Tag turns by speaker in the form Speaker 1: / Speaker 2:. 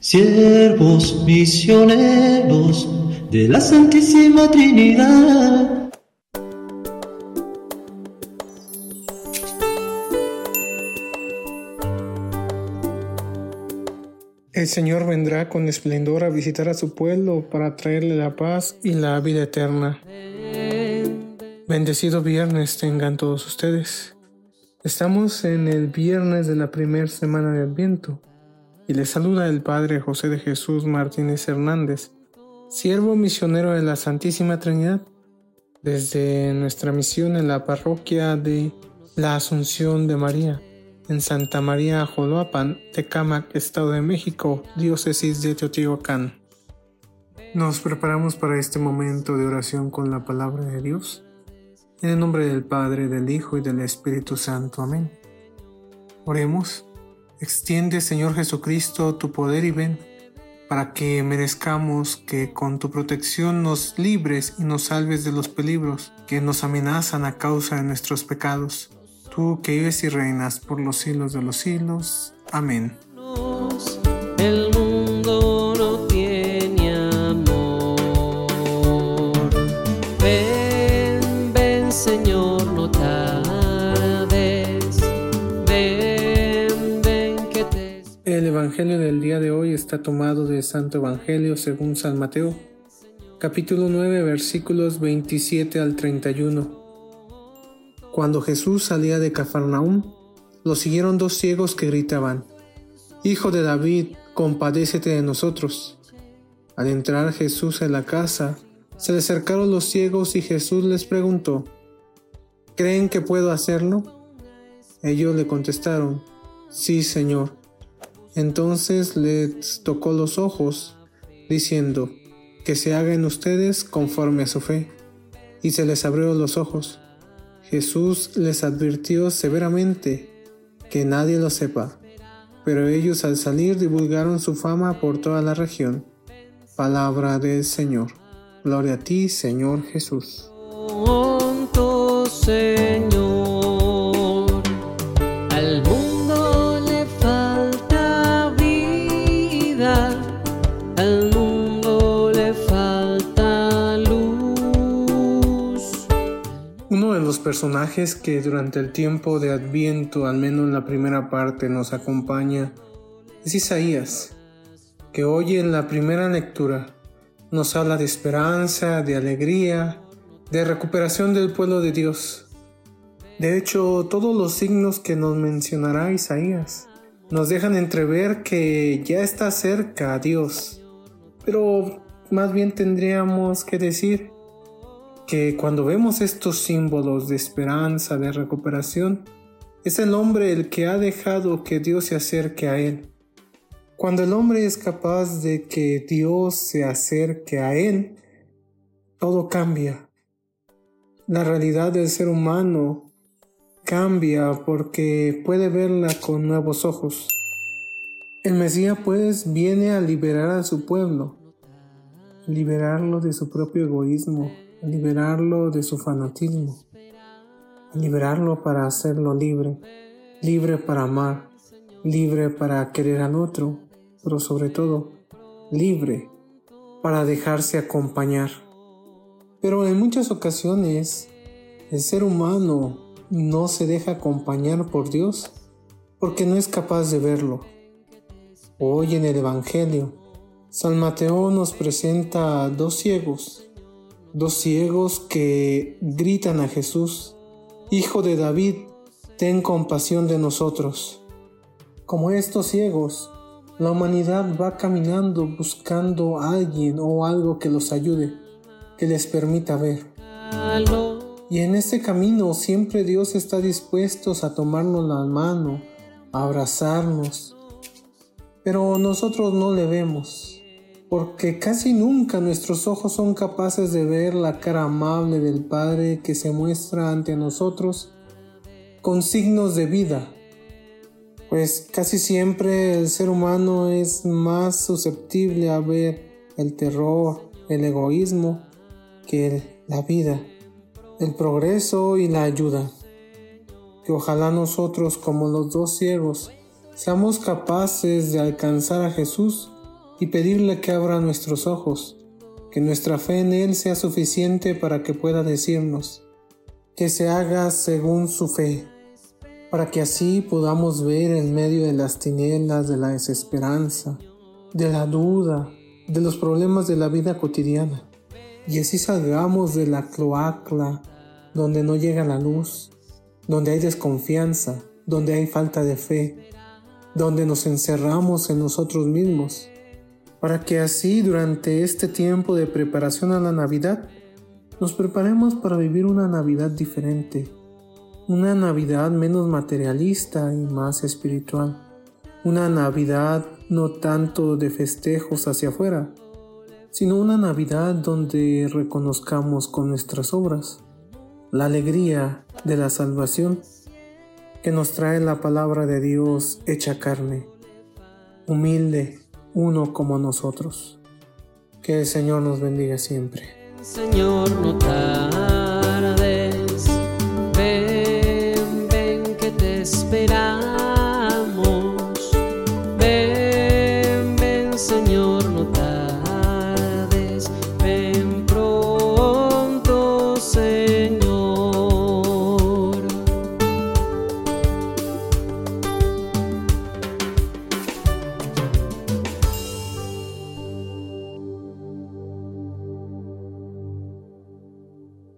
Speaker 1: Siervos misioneros de la Santísima Trinidad.
Speaker 2: El Señor vendrá con esplendor a visitar a su pueblo para traerle la paz y la vida eterna. Bendecido viernes tengan todos ustedes. Estamos en el viernes de la primera semana de Adviento y le saluda el Padre José de Jesús Martínez Hernández, siervo misionero de la Santísima Trinidad, desde nuestra misión en la parroquia de la Asunción de María, en Santa María Joloapan, Tecámac, Estado de México, diócesis de Teotihuacán. Nos preparamos para este momento de oración con la palabra de Dios. En el nombre del Padre, del Hijo y del Espíritu Santo. Amén. Oremos. Extiende, Señor Jesucristo, tu poder y ven, para que merezcamos que con tu protección nos libres y nos salves de los peligros que nos amenazan a causa de nuestros pecados. Tú que vives y reinas por los siglos de los siglos. Amén. Evangelio del día de hoy está tomado de Santo Evangelio según San Mateo, capítulo 9, versículos 27 al 31. Cuando Jesús salía de Cafarnaúm, lo siguieron dos ciegos que gritaban, Hijo de David, compadécete de nosotros. Al entrar Jesús en la casa, se le acercaron los ciegos y Jesús les preguntó, ¿Creen que puedo hacerlo? Ellos le contestaron, Sí, Señor. Entonces les tocó los ojos, diciendo, que se hagan ustedes conforme a su fe. Y se les abrió los ojos. Jesús les advirtió severamente que nadie lo sepa, pero ellos al salir divulgaron su fama por toda la región. Palabra del Señor. Gloria a ti, Señor Jesús. Personajes que durante el tiempo de Adviento, al menos en la primera parte, nos acompaña es Isaías, que hoy en la primera lectura nos habla de esperanza, de alegría, de recuperación del pueblo de Dios. De hecho, todos los signos que nos mencionará Isaías nos dejan entrever que ya está cerca a Dios. Pero más bien tendríamos que decir que cuando vemos estos símbolos de esperanza, de recuperación, es el hombre el que ha dejado que Dios se acerque a él. Cuando el hombre es capaz de que Dios se acerque a él, todo cambia. La realidad del ser humano cambia porque puede verla con nuevos ojos. El Mesías pues viene a liberar a su pueblo, liberarlo de su propio egoísmo, liberarlo de su fanatismo, liberarlo para hacerlo libre, libre para amar, libre para querer al otro, pero sobre todo libre para dejarse acompañar. Pero en muchas ocasiones el ser humano no se deja acompañar por Dios porque no es capaz de verlo. Hoy en el Evangelio, San Mateo nos presenta dos ciegos dos ciegos que gritan a Jesús, Hijo de David, ten compasión de nosotros. Como estos ciegos, la humanidad va caminando buscando a alguien o algo que los ayude, que les permita ver. Y en este camino siempre Dios está dispuesto a tomarnos la mano, a abrazarnos, pero nosotros no le vemos porque casi nunca nuestros ojos son capaces de ver la cara amable del Padre que se muestra ante nosotros con signos de vida, pues casi siempre el ser humano es más susceptible a ver el terror, el egoísmo, que la vida, el progreso y la ayuda. Que ojalá nosotros, como los dos ciegos, seamos capaces de alcanzar a Jesús y pedirle que abra nuestros ojos, que nuestra fe en Él sea suficiente para que pueda decirnos, que se haga según su fe, para que así podamos ver en medio de las tinieblas de la desesperanza, de la duda, de los problemas de la vida cotidiana, y así salgamos de la cloaca donde no llega la luz, donde hay desconfianza, donde hay falta de fe, donde nos encerramos en nosotros mismos, para que así durante este tiempo de preparación a la Navidad nos preparemos para vivir una Navidad diferente, una Navidad menos materialista y más espiritual, una Navidad no tanto de festejos hacia afuera, sino una Navidad donde reconozcamos con nuestras obras la alegría de la salvación que nos trae la palabra de Dios hecha carne, humilde, uno como nosotros. Que el Señor nos bendiga siempre.
Speaker 3: Señor,